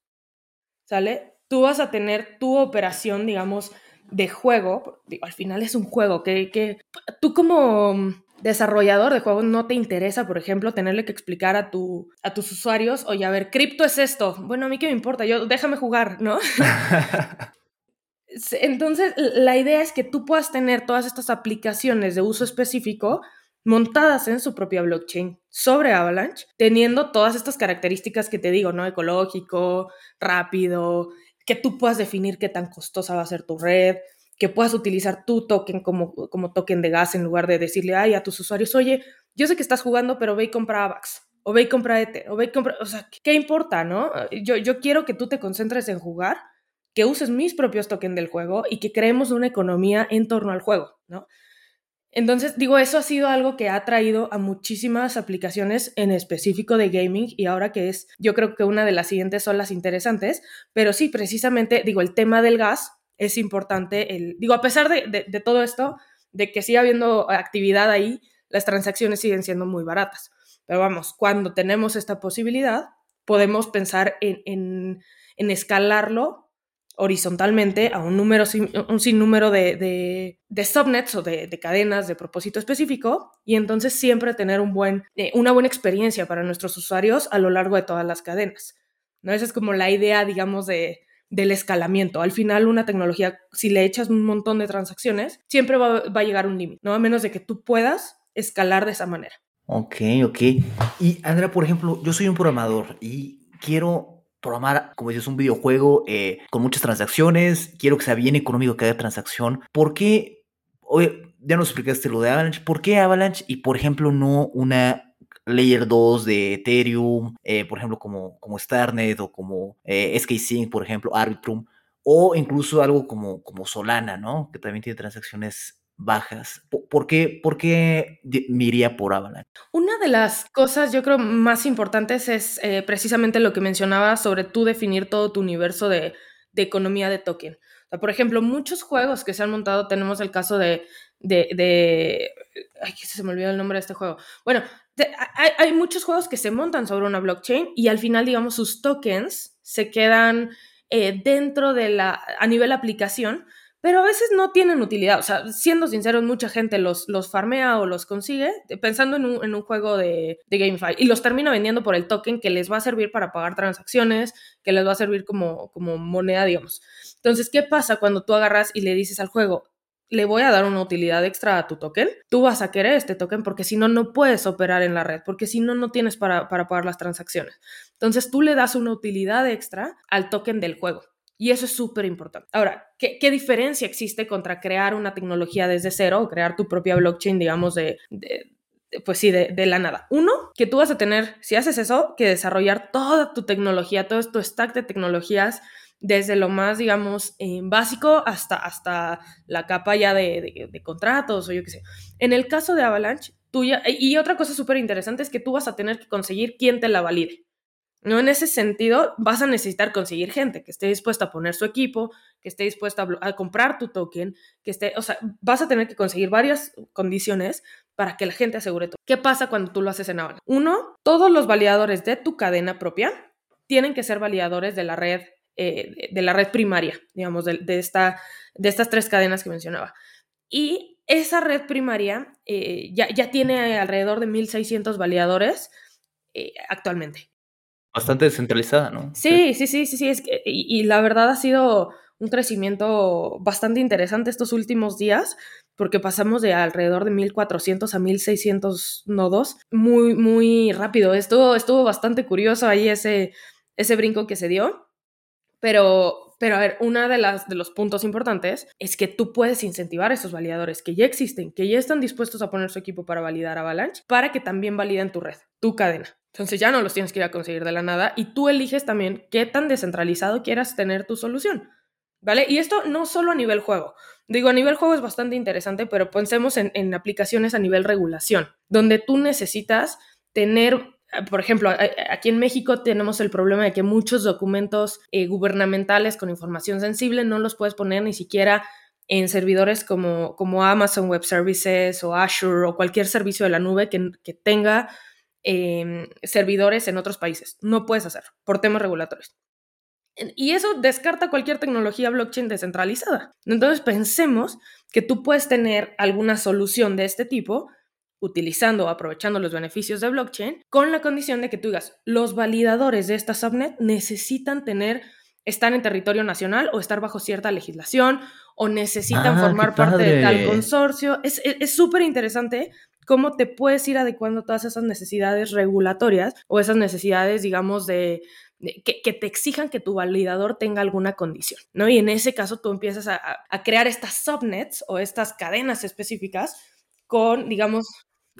¿Sale? Tú vas a tener tu operación, digamos, de juego, digo, al final es un juego que, que tú como desarrollador de juegos no te interesa, por ejemplo, tenerle que explicar a, tu, a tus usuarios, oye, a ver, cripto es esto. Bueno, a mí qué me importa, yo déjame jugar, ¿no? Entonces, la idea es que tú puedas tener todas estas aplicaciones de uso específico montadas en su propia blockchain sobre Avalanche, teniendo todas estas características que te digo, ¿no? Ecológico, rápido, que tú puedas definir qué tan costosa va a ser tu red, que puedas utilizar tu token como, como token de gas en lugar de decirle, ay, a tus usuarios, oye, yo sé que estás jugando, pero ve y compra AVAX, o ve y compra Ether, o ve y compra, o sea, ¿qué importa, no? Yo, yo quiero que tú te concentres en jugar que uses mis propios tokens del juego y que creemos una economía en torno al juego, ¿no? Entonces, digo, eso ha sido algo que ha traído a muchísimas aplicaciones en específico de gaming y ahora que es, yo creo que una de las siguientes son las interesantes, pero sí, precisamente, digo, el tema del gas es importante, el, digo, a pesar de, de, de todo esto, de que sigue habiendo actividad ahí, las transacciones siguen siendo muy baratas. Pero vamos, cuando tenemos esta posibilidad, podemos pensar en, en, en escalarlo horizontalmente a un número, un sinnúmero de, de, de subnets o de, de, cadenas de propósito específico y entonces siempre tener un buen, eh, una buena experiencia para nuestros usuarios a lo largo de todas las cadenas. ¿no? Esa es como la idea, digamos, de, del escalamiento. Al final, una tecnología, si le echas un montón de transacciones, siempre va, va a llegar un límite, ¿no? A menos de que tú puedas escalar de esa manera. Ok, ok. Y Andrea, por ejemplo, yo soy un programador y quiero programar, como dices, un videojuego eh, con muchas transacciones, quiero que sea bien económico cada transacción, ¿por qué? Oye, ya nos explicaste lo de Avalanche. ¿Por qué Avalanche y, por ejemplo, no una Layer 2 de Ethereum, eh, por ejemplo, como, como Starnet o como eh, por ejemplo, Arbitrum, o incluso algo como, como Solana, ¿no? Que también tiene transacciones bajas. ¿Por qué, por qué me por Avalanche? Una de las cosas, yo creo, más importantes es eh, precisamente lo que mencionaba sobre tú definir todo tu universo de, de economía de token. O sea, por ejemplo, muchos juegos que se han montado, tenemos el caso de, de, de ay, se me olvidó el nombre de este juego. Bueno, hay, hay, muchos juegos que se montan sobre una blockchain y al final, digamos, sus tokens se quedan eh, dentro de la, a nivel aplicación, pero a veces no tienen utilidad. O sea, siendo sinceros, mucha gente los, los farmea o los consigue pensando en un, en un juego de, de, GameFi y los termina vendiendo por el token que les va a servir para pagar transacciones, que les va a servir como, como moneda, digamos. Entonces, ¿qué pasa cuando tú agarras y le dices al juego, le voy a dar una utilidad extra a tu token, tú vas a querer este token porque si no, no puedes operar en la red, porque si no, no tienes para, para pagar las transacciones. Entonces tú le das una utilidad extra al token del juego. Y eso es súper importante. Ahora, ¿qué, ¿qué, diferencia existe contra crear una tecnología desde cero o crear tu propia blockchain, digamos, de, pues sí, de, la nada. Uno, que tú vas a tener, si haces eso, que desarrollar toda tu tecnología, todo tu stack de tecnologías desde lo más, digamos, eh, básico hasta, hasta la capa ya de, contratos o yo qué sé. En el caso de Avalanche, tú y otra cosa súper interesante es que tú vas a tener que conseguir quien te la valide. ¿No? En ese sentido, vas a necesitar conseguir gente que esté dispuesta a poner su equipo, que esté dispuesta a, comprar tu token, que esté, o sea, vas a tener que conseguir varias condiciones para que la gente asegure todo. ¿Qué pasa cuando tú lo haces en Avalanche? Uno, todos los validadores de tu cadena propia tienen que ser validadores de la red eh, de la red primaria, digamos, de, de, esta, de estas tres cadenas que mencionaba. Y esa red primaria eh, ya, ya, tiene alrededor de 1.600 validadores eh, actualmente. Bastante descentralizada, ¿no? Sí, sí, sí, sí, sí. Y, la verdad ha sido un crecimiento bastante interesante estos últimos días, porque pasamos de alrededor de 1.400 a 1.600 nodos muy, muy rápido. Estuvo, estuvo bastante curioso ahí ese, ese brinco que se dio. Pero, pero a ver, uno de, las, de los puntos importantes es que tú puedes incentivar a esos validadores que ya existen, que ya están dispuestos a poner su equipo para validar Avalanche, para que también validen tu red, tu cadena. Entonces ya no los tienes que ir a conseguir de la nada y tú eliges también qué tan descentralizado quieras tener tu solución. ¿Vale? Y esto no solo a nivel juego. Digo, a nivel juego es bastante interesante, pero pensemos en, en aplicaciones a nivel regulación, donde tú necesitas tener por ejemplo, aquí en México tenemos el problema de que muchos documentos eh, gubernamentales con información sensible no los puedes poner ni siquiera en servidores como, como Amazon Web Services o Azure o cualquier servicio de la nube que, que tenga eh, servidores en otros países. No puedes hacerlo por temas regulatorios. Y eso descarta cualquier tecnología blockchain descentralizada. Entonces pensemos que tú puedes tener alguna solución de este tipo utilizando o aprovechando los beneficios de blockchain, con la condición de que tú digas, los validadores de esta subnet necesitan tener, estar en territorio nacional o estar bajo cierta legislación o necesitan ah, formar parte de tal consorcio. Es súper es, interesante cómo te puedes ir adecuando todas esas necesidades regulatorias o esas necesidades, digamos, de, que, te exijan que tu validador tenga alguna condición, ¿no? Y en ese caso tú empiezas a, crear estas subnets o estas cadenas específicas con, digamos,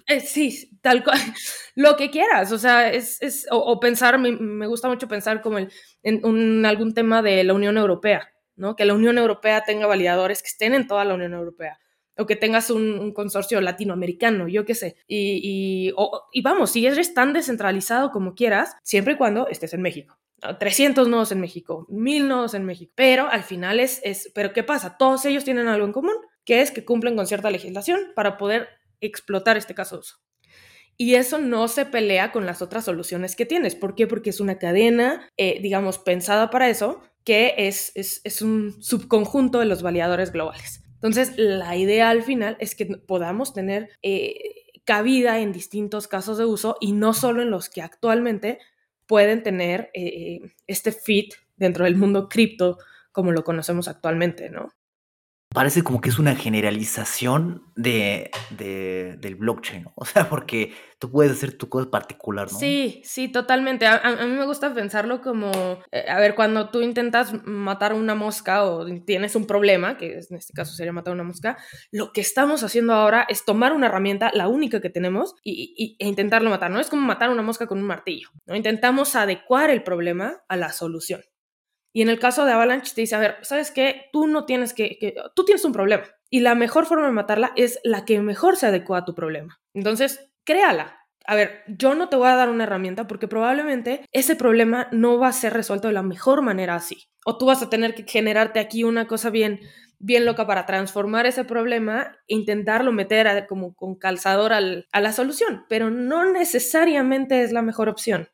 eh, sí, tal cual, lo que quieras, o sea, es, es o, pensar, me, gusta mucho pensar como en algún tema de la Unión Europea, ¿no? Que la Unión Europea tenga validadores que estén en toda la Unión Europea, o que tengas un, un consorcio latinoamericano, yo qué sé, y, y, o, y vamos, si eres tan descentralizado como quieras, siempre y cuando estés en México. 300 nodos en México, 1000 nodos en México, pero al final es, es, pero ¿qué pasa? Todos ellos tienen algo en común, que es que cumplen con cierta legislación para poder explotar este caso de uso. Y eso no se pelea con las otras soluciones que tienes. ¿Por qué? Porque es una cadena, eh, digamos, pensada para eso, que es, es, es, un subconjunto de los validadores globales. Entonces, la idea al final es que podamos tener eh, cabida en distintos casos de uso y no solo en los que actualmente pueden tener eh, este fit dentro del mundo cripto como lo conocemos actualmente, ¿no? Parece como que es una generalización de, del blockchain, ¿no? O sea, porque tú puedes hacer tu cosa particular, ¿no? Sí, sí, totalmente. A, mí me gusta pensarlo como, eh, a ver, cuando tú intentas matar una mosca o tienes un problema, que en este caso sería matar una mosca, lo que estamos haciendo ahora es tomar una herramienta, la única que tenemos, y, e intentarlo matar. No es como matar una mosca con un martillo. Intentamos adecuar el problema a la solución. Y en el caso de Avalanche te dice, a ver, ¿sabes qué? Tú no tienes que, tú tienes un problema y la mejor forma de matarla es la que mejor se adecua a tu problema. Entonces, créala. A ver, yo no te voy a dar una herramienta porque probablemente ese problema no va a ser resuelto de la mejor manera así. O tú vas a tener que generarte aquí una cosa bien, bien loca para transformar ese problema e intentarlo meter como con calzador a la solución, pero no necesariamente es la mejor opción.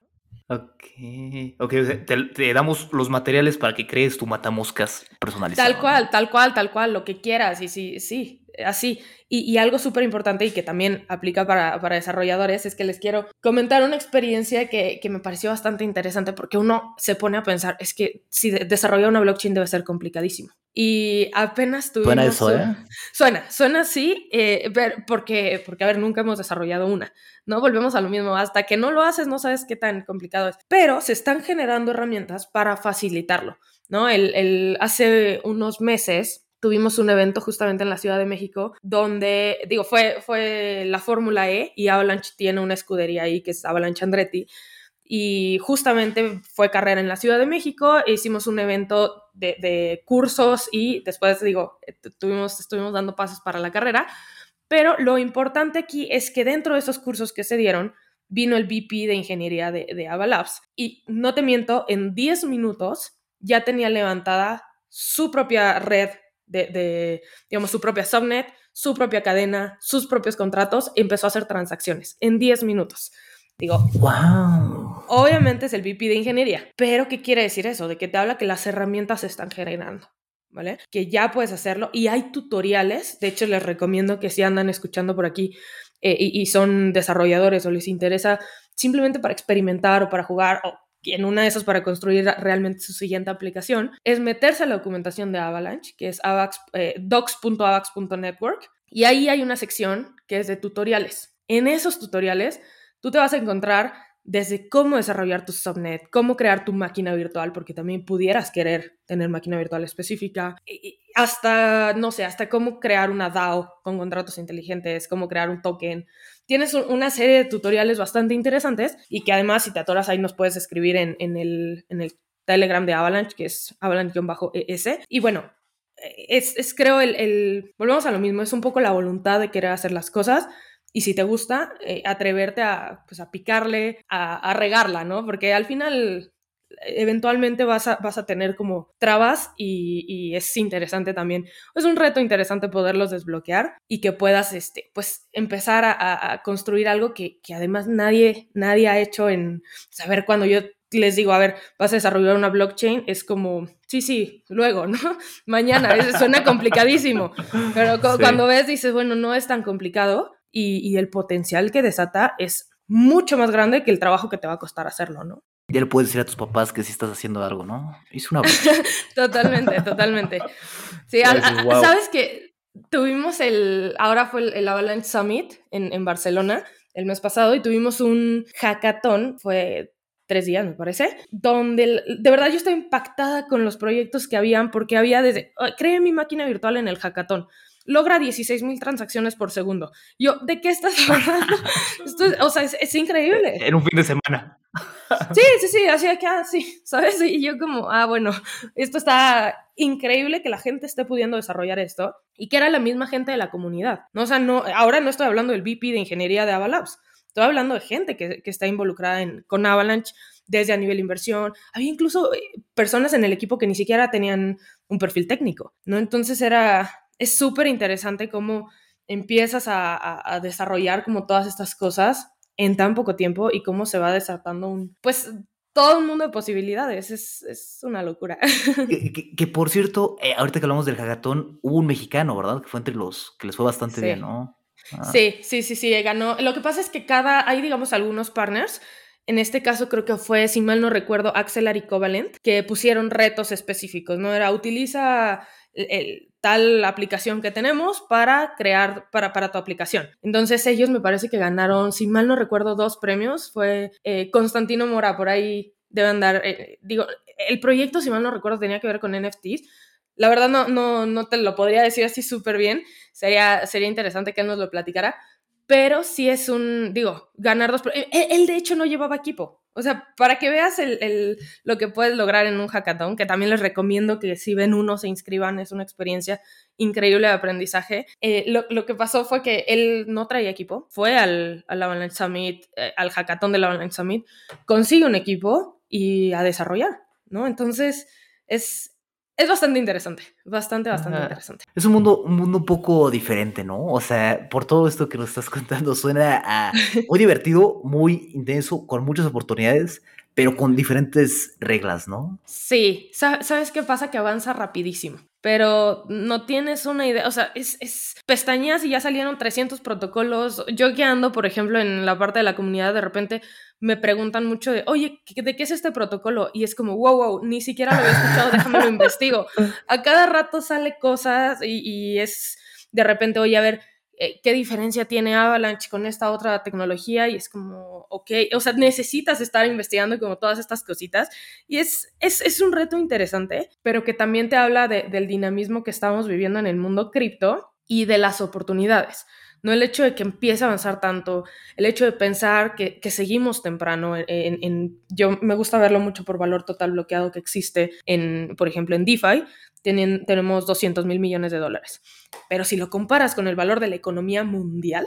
Ok, ok, te, damos los materiales para que crees tu matamoscas personalizado. Tal cual, tal cual, tal cual, lo que quieras, y sí, sí, así. Y, algo súper importante y que también aplica para, desarrolladores es que les quiero comentar una experiencia que, me pareció bastante interesante porque uno se pone a pensar, es que si desarrollar una blockchain debe ser complicadísimo. Y apenas tuvimos... Suena eso, ¿eh? Suena, suena así, eh, porque, porque, a ver, nunca hemos desarrollado una, ¿no? Volvemos a lo mismo, hasta que no lo haces no sabes qué tan complicado es. Pero se están generando herramientas para facilitarlo, ¿no? El, el, hace unos meses tuvimos un evento justamente en la Ciudad de México donde, digo, fue, fue la Fórmula E y Avalanche tiene una escudería ahí que es Avalanche Andretti. Y justamente fue carrera en la Ciudad de México, e hicimos un evento de, cursos y después, digo, tuvimos, estuvimos dando pasos para la carrera. Pero lo importante aquí es que dentro de esos cursos que se dieron, vino el VP de ingeniería de, de Avalabs. Y no te miento, en 10 minutos ya tenía levantada su propia red de, digamos, su propia subnet, su propia cadena, sus propios contratos, empezó a hacer transacciones en 10 minutos. Digo, wow. Obviamente es el VP de ingeniería, pero ¿qué quiere decir eso? De que te habla que las herramientas se están generando. ¿Vale? Que ya puedes hacerlo y hay tutoriales, de hecho les recomiendo que si andan escuchando por aquí eh, y, y, son desarrolladores o les interesa simplemente para experimentar o para jugar o en una de esas para construir realmente su siguiente aplicación, es meterse a la documentación de Avalanche, que es eh, docs.avax.network, y ahí hay una sección que es de tutoriales. En esos tutoriales, tú te vas a encontrar desde cómo desarrollar tu subnet, cómo crear tu máquina virtual, porque también pudieras querer tener máquina virtual específica, hasta, no sé, hasta cómo crear una DAO con contratos inteligentes, cómo crear un token. Tienes una serie de tutoriales bastante interesantes y que además si te atoras ahí nos puedes escribir en, el, en el Telegram de Avalanche, que es avalanche-es. Y bueno, es, creo el, el, volvemos a lo mismo, es un poco la voluntad de querer hacer las cosas y si te gusta, eh, atreverte a, pues, a picarle, a, regarla, ¿no? Porque al final eventualmente vas a, vas a tener como trabas y, es interesante también, es un reto interesante poderlos desbloquear y que puedas, este, pues, empezar a, construir algo que, además nadie, nadie ha hecho en saber cuando yo les digo, a ver, vas a desarrollar una blockchain, es como, sí, sí, luego, ¿no? Mañana, suena complicadísimo, pero cuando ves dices, bueno, no es tan complicado y, el potencial que desata es mucho más grande que el trabajo que te va a costar hacerlo, ¿no? Ya le puedes decir a tus papás que sí estás haciendo algo, ¿no? Hice una... totalmente, totalmente. Sí, sabes que tuvimos el, ahora fue el, Avalanche Summit en, en, Barcelona el mes pasado y tuvimos un hackathon, fue tres días me parece, donde de verdad yo estoy impactada con los proyectos que habían porque había desde, creé mi máquina virtual en el hackathon, logra 16 mil transacciones por segundo. Yo, ¿de qué estás hablando? o sea, es, increíble. En un fin de semana. Sí, sí, sí, así que, ah, sí, ¿sabes? Y yo como, ah, bueno, esto está increíble que la gente esté pudiendo desarrollar esto y que era la misma gente de la comunidad. ¿no? O sea, no, ahora no estoy hablando del VP de ingeniería de Avalabs, estoy hablando de gente que, que está involucrada en, con Avalanche desde a nivel inversión. Había incluso eh, personas en el equipo que ni siquiera tenían un perfil técnico, ¿no? Entonces era, es súper interesante cómo empiezas a, desarrollar como todas estas cosas en tan poco tiempo y cómo se va desatando un, pues, todo un mundo de posibilidades. Es, una locura. Que, por cierto, eh, ahorita que hablamos del hackathon, hubo un mexicano, ¿verdad? Que fue entre los que les fue bastante bien, ¿no? Ah. Sí, sí, sí, sí, ganó. Lo que pasa es que cada, hay digamos algunos partners. En este caso creo que fue, si mal no recuerdo, Axelar y Covalent, que pusieron retos específicos, ¿no? Era utiliza tal aplicación que tenemos para crear, para, para tu aplicación. Entonces ellos me parece que ganaron, si mal no recuerdo, dos premios. Fue eh, Constantino Mora, por ahí deben dar, eh, digo, el proyecto, si mal no recuerdo, tenía que ver con NFTs. La verdad no, no, no te lo podría decir así súper bien. Sería, sería interesante que él nos lo platicara. Pero sí es un, digo, ganar dos... Él, él de hecho no llevaba equipo. O sea, para que veas el, lo que puedes lograr en un hackathon, que también les recomiendo que si ven uno se inscriban, es una experiencia increíble de aprendizaje. Eh, lo, que pasó fue que él no traía equipo, fue al, al Avalanche Summit, eh, al hackathon del Avalanche Summit, consigue un equipo y a desarrollar, ¿no? Entonces, es, es bastante interesante, bastante, bastante interesante. Es un mundo, un mundo un poco diferente, ¿no? O sea, por todo esto que nos estás contando, suena a muy divertido, muy intenso, con muchas oportunidades, pero con diferentes reglas, ¿no? Sí, ¿sabes qué pasa? Que avanza rapidísimo pero no tienes una idea, o sea, es, es pestañas y ya salieron 300 protocolos. Yo guiando, por ejemplo, en la parte de la comunidad, de repente me preguntan mucho de, oye, ¿de qué es este protocolo? Y es como, wow, wow, ni siquiera lo había escuchado, déjame lo investigo. A cada rato sale cosas y, y es de repente, oye, a ver, qué diferencia tiene Avalanche con esta otra tecnología y es como, ok, o sea, necesitas estar investigando como todas estas cositas y es, es, es un reto interesante, pero que también te habla del dinamismo que estamos viviendo en el mundo cripto y de las oportunidades. No el hecho de que empiece a avanzar tanto, el hecho de pensar que, que seguimos temprano en, en, Yo me gusta verlo mucho por valor total bloqueado que existe, en, por ejemplo, en DeFi, tenemos 200 mil millones de dólares. Pero si lo comparas con el valor de la economía mundial,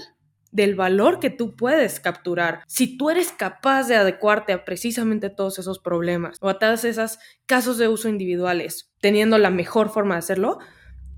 del valor que tú puedes capturar, si tú eres capaz de adecuarte a precisamente todos esos problemas o a todos esos casos de uso individuales, teniendo la mejor forma de hacerlo,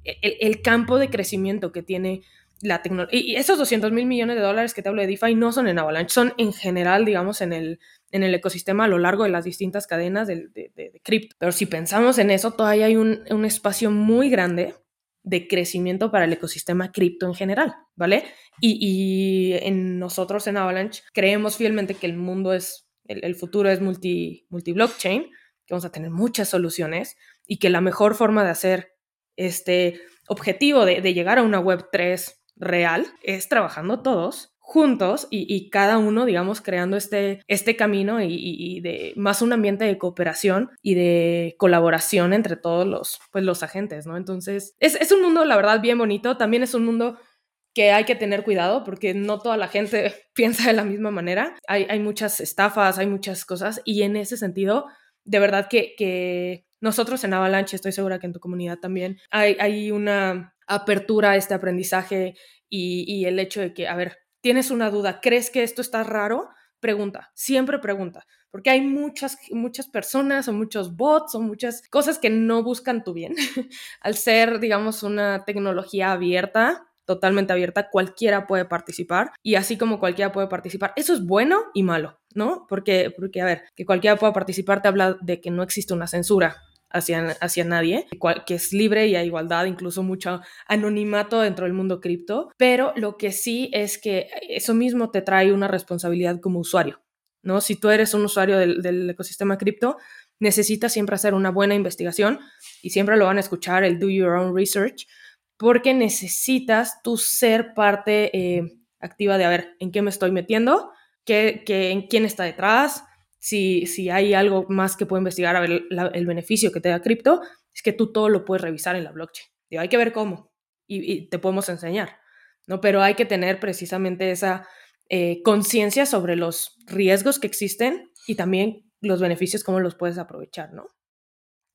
el, el campo de crecimiento que tiene la tecnología. Y esos 200 mil millones de dólares que te hablo de DeFi no son en Avalanche, son en general, digamos, en el, en el ecosistema a lo largo de las distintas cadenas de, de, cripto. Pero si pensamos en eso, todavía hay un, un, espacio muy grande de crecimiento para el ecosistema cripto en general, ¿vale? Y, y, nosotros en Avalanche creemos fielmente que el mundo es, el, el futuro es multi, multi blockchain, que vamos a tener muchas soluciones y que la mejor forma de hacer este objetivo de, de llegar a una web 3 real es trabajando todos juntos y, cada uno, digamos, creando este, este camino y, de más un ambiente de cooperación y de colaboración entre todos los, pues, los agentes, ¿no? Entonces, es, es un mundo, la verdad, bien bonito. También es un mundo que hay que tener cuidado porque no toda la gente piensa de la misma manera. Hay, hay muchas estafas, hay muchas cosas y en ese sentido, de verdad que, que nosotros en Avalanche, estoy segura que en tu comunidad también, hay, hay una apertura a este aprendizaje y, el hecho de que, a ver, tienes una duda, ¿crees que esto está raro? Pregunta, siempre pregunta, porque hay muchas, muchas personas o muchos bots o muchas cosas que no buscan tu bien. Al ser, digamos, una tecnología abierta, totalmente abierta, cualquiera puede participar y así como cualquiera puede participar, eso es bueno y malo, ¿no? Porque, porque a ver, que cualquiera pueda participar te habla de que no existe una censura, hacia, hacia nadie, que es libre y hay igualdad, incluso mucho anonimato dentro del mundo cripto, pero lo que sí es que eso mismo te trae una responsabilidad como usuario, ¿no? Si tú eres un usuario del, del ecosistema cripto, necesitas siempre hacer una buena investigación y siempre lo van a escuchar, el do your own research, porque necesitas tú ser parte eh, activa de, a ver, ¿en qué me estoy metiendo? ¿Qué, qué, ¿En quién está detrás? Si, si hay algo más que puedo investigar a ver el beneficio que te da cripto, es que tú todo lo puedes revisar en la blockchain. Digo, hay que ver cómo y, te podemos enseñar, ¿no? Pero hay que tener precisamente esa eh, conciencia sobre los riesgos que existen y también los beneficios, cómo los puedes aprovechar, ¿no?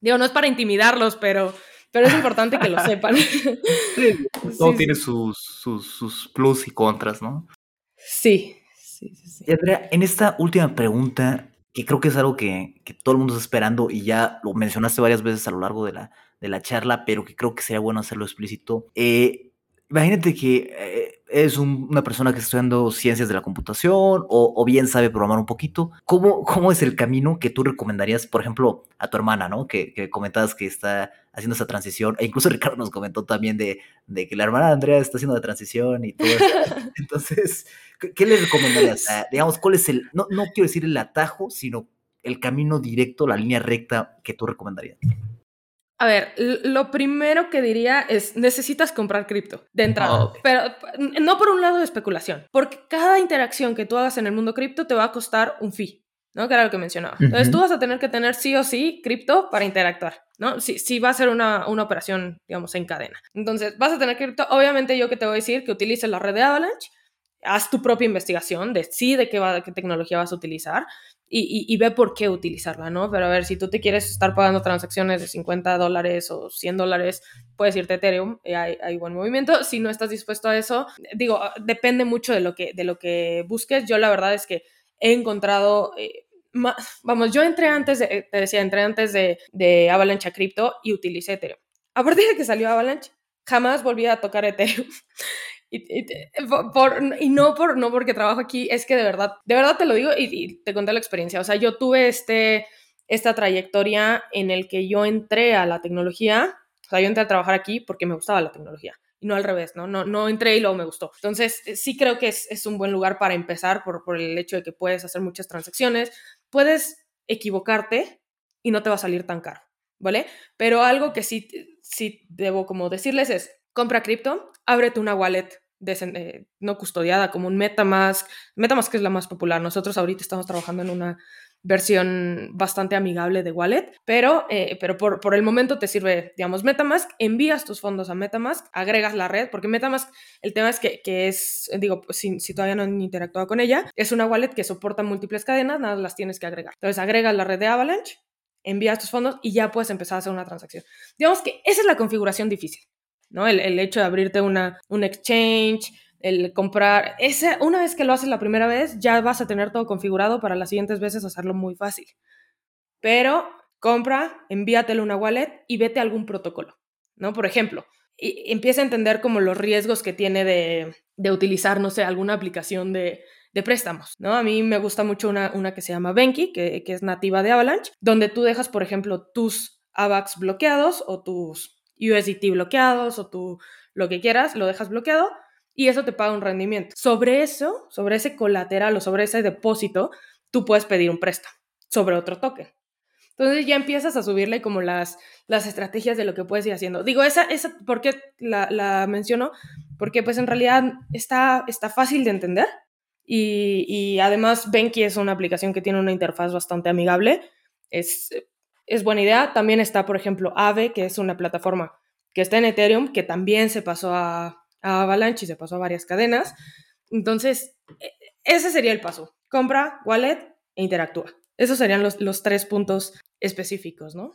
Digo, no es para intimidarlos, pero, pero es importante que lo sepan. todo tiene sus, sus, sus plus y contras, ¿no? Sí, sí, sí, sí. Y Andrea, en esta última pregunta, que creo que es algo que, que, todo el mundo está esperando y ya lo mencionaste varias veces a lo largo de la, de la charla, pero que creo que sería bueno hacerlo explícito. Eh, imagínate que eh, es una persona que está estudiando ciencias de la computación o, o, bien sabe programar un poquito. ¿Cómo, ¿Cómo es el camino que tú recomendarías, por ejemplo, a tu hermana, ¿no? Que, que comentabas que está haciendo esa transición, e incluso Ricardo nos comentó también de, de que la hermana de Andrea está haciendo la transición y todo eso. Entonces, ¿Qué le recomendarías? digamos, ¿cuál es el, no, no quiero decir el atajo, sino el camino directo, la línea recta que tú recomendarías? A ver, lo primero que diría es, necesitas comprar cripto de entrada, pero no por un lado de especulación, porque cada interacción que tú hagas en el mundo cripto te va a costar un fee. ¿no? Que era lo que mencionaba. Entonces tú vas a tener que tener sí o sí cripto para interactuar, ¿no? Si, si va a ser una, una, operación, digamos, en cadena. Entonces vas a tener cripto. Obviamente yo que te voy a decir que utilices la red de Avalanche, haz tu propia investigación de sí, de qué, va, qué tecnología vas a utilizar y, y, ve por qué utilizarla, ¿no? Pero a ver, si tú te quieres estar pagando transacciones de 50 dólares o 100 dólares, puedes irte a Ethereum, hay, hay, buen movimiento. Si no estás dispuesto a eso, digo, depende mucho de lo que, de lo que busques. Yo la verdad es que he encontrado... Eh, vamos, yo entré antes de, te decía, entré antes de, de Avalanche a Crypto y utilicé Ethereum. A partir de que salió Avalanche, jamás volví a tocar Ethereum. Y, por, y, no, por, no porque trabajo aquí, es que de verdad, de verdad te lo digo y, te conté la experiencia. O sea, yo tuve este, esta trayectoria en el que yo entré a la tecnología, o sea, yo entré a trabajar aquí porque me gustaba la tecnología y no al revés, ¿no? No, no entré y luego me gustó. Entonces, sí creo que es, es un buen lugar para empezar por, por el hecho de que puedes hacer muchas transacciones, puedes equivocarte y no te va a salir tan caro, ¿vale? Pero algo que sí, sí debo como decirles es, compra cripto, ábrete una wallet eh, no custodiada como un Metamask. Metamask es la más popular. Nosotros ahorita estamos trabajando en una versión bastante amigable de wallet, pero, eh, pero por, por, el momento te sirve, digamos, Metamask, envías tus fondos a Metamask, agregas la red, porque Metamask, el tema es que, que es, digo, si, si, todavía no han interactuado con ella, es una wallet que soporta múltiples cadenas, nada las tienes que agregar. Entonces agregas la red de Avalanche, envías tus fondos y ya puedes empezar a hacer una transacción. Digamos que esa es la configuración difícil, ¿no? El, el hecho de abrirte una, un exchange, el comprar, ese, una vez que lo haces la primera vez, ya vas a tener todo configurado para las siguientes veces hacerlo muy fácil. Pero compra, envíatelo una wallet y vete a algún protocolo, ¿no? Por ejemplo, y, empieza a entender como los riesgos que tiene de, de utilizar, no sé, alguna aplicación de, de, préstamos, ¿no? A mí me gusta mucho una, una que se llama Benki, que, que, es nativa de Avalanche, donde tú dejas, por ejemplo, tus AVAX bloqueados o tus USDT bloqueados o tu lo que quieras, lo dejas bloqueado y eso te paga un rendimiento. Sobre eso, sobre ese colateral o sobre ese depósito, tú puedes pedir un préstamo sobre otro token. Entonces ya empiezas a subirle como las, las estrategias de lo que puedes ir haciendo. Digo, esa, esa ¿por qué la, la menciono? Porque pues en realidad está, está fácil de entender y, y además Benki es una aplicación que tiene una interfaz bastante amigable. Es, es buena idea. También está, por ejemplo, Aave, que es una plataforma que está en Ethereum, que también se pasó a, a Avalanche y se pasó a varias cadenas. Entonces, e, ese sería el paso. Compra, wallet e interactúa. Esos serían los, los tres puntos específicos, ¿no?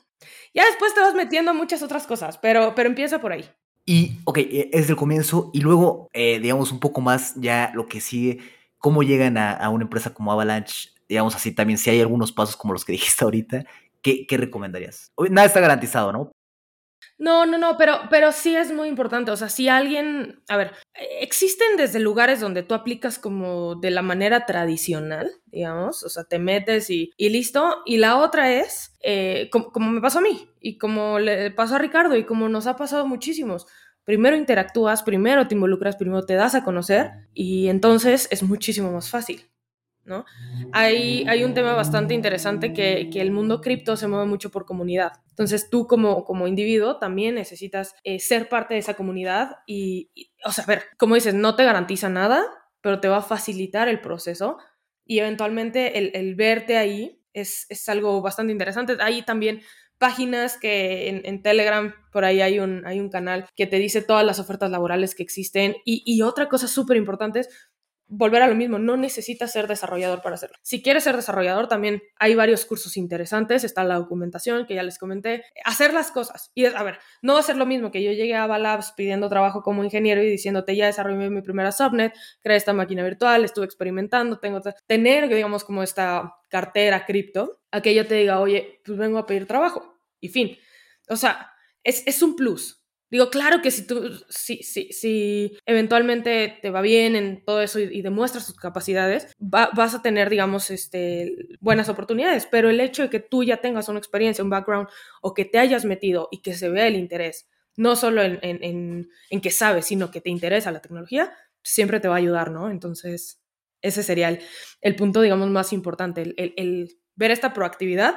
Ya después te vas metiendo muchas otras cosas, pero, pero empieza por ahí. Y, ok, e, es el comienzo y luego, eh, digamos, un poco más ya lo que sigue, cómo llegan a, a, una empresa como Avalanche, digamos así, también si hay algunos pasos como los que dijiste ahorita, ¿qué, recomendarías? Nada está garantizado, ¿no? No, no, no, pero, pero sí es muy importante. O sea, si alguien, a ver, existen desde lugares donde tú aplicas como de la manera tradicional, digamos, o sea, te metes y, y listo. Y la otra es, eh, como, como, me pasó a mí y como le pasó a Ricardo y como nos ha pasado muchísimos. Primero interactúas, primero te involucras, primero te das a conocer y entonces es muchísimo más fácil. ¿No? Hay, hay un tema bastante interesante que, que el mundo cripto se mueve mucho por comunidad. Entonces tú como, como individuo también necesitas eh, ser parte de esa comunidad y, y, o sea, ver, como dices, no te garantiza nada, pero te va a facilitar el proceso y eventualmente el, verte ahí es, es, algo bastante interesante. Hay también páginas que en, en, Telegram, por ahí hay un, hay un canal que te dice todas las ofertas laborales que existen y, y otra cosa súper importante es volver a lo mismo, no necesitas ser desarrollador para hacerlo. Si quieres ser desarrollador, también hay varios cursos interesantes, está la documentación que ya les comenté, hacer las cosas. Y a ver, no va a ser lo mismo que yo llegué a Valabs pidiendo trabajo como ingeniero y diciéndote, ya desarrollé mi primera subnet, creé esta máquina virtual, estuve experimentando, tengo tener, digamos, como esta cartera cripto, a que yo te diga, oye, pues vengo a pedir trabajo. Y fin. O sea, es, es un plus, Digo, claro que si tú, si, si, si eventualmente te va bien en todo eso y, y demuestras tus capacidades, va, vas a tener, digamos, este, buenas oportunidades, pero el hecho de que tú ya tengas una experiencia, un background, o que te hayas metido y que se vea el interés, no solo en, en, en, en que sabes, sino que te interesa la tecnología, siempre te va a ayudar, ¿no? Entonces, ese sería el, el punto, digamos, más importante, el, el ver esta proactividad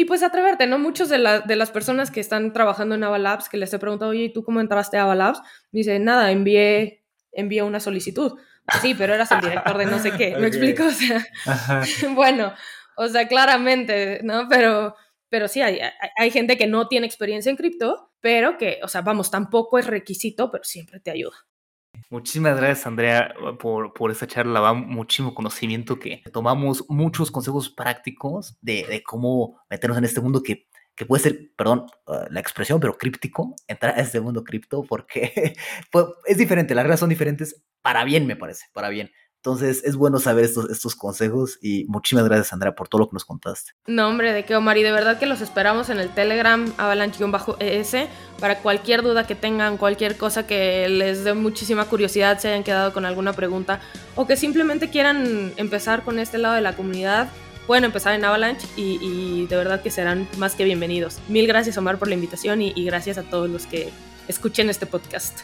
Y pues atreverte, ¿no? Muchos de, de las personas que están trabajando en Avalabs, que les he preguntado, oye, ¿y tú cómo entraste a Avalabs? Dice, nada, envié, envié una solicitud. Sí, pero eras el director de no sé qué. ¿Me explico? O sea, bueno, o sea, claramente, ¿no? Pero, pero sí, hay, hay gente que no tiene experiencia en cripto, pero que, o sea, vamos, tampoco es requisito, pero siempre te ayuda. Muchísimas gracias, Andrea, por, por esta charla. Va muchísimo conocimiento que tomamos muchos consejos prácticos de, de cómo meternos en este mundo que, que puede ser, perdón, uh, la expresión, pero críptico, entrar a este mundo cripto, porque es diferente, las reglas son diferentes para bien, me parece, para bien. Entonces es bueno saber estos, estos consejos y muchísimas gracias Andrea por todo lo que nos contaste. No hombre, de qué Omar y de verdad que los esperamos en el Telegram avalanche-es para cualquier duda que tengan, cualquier cosa que les dé muchísima curiosidad, se hayan quedado con alguna pregunta o que simplemente quieran empezar con este lado de la comunidad. Pueden empezar en Avalanche y, de verdad que serán más que bienvenidos. Mil gracias Omar por la invitación y, y gracias a todos los que escuchen este podcast.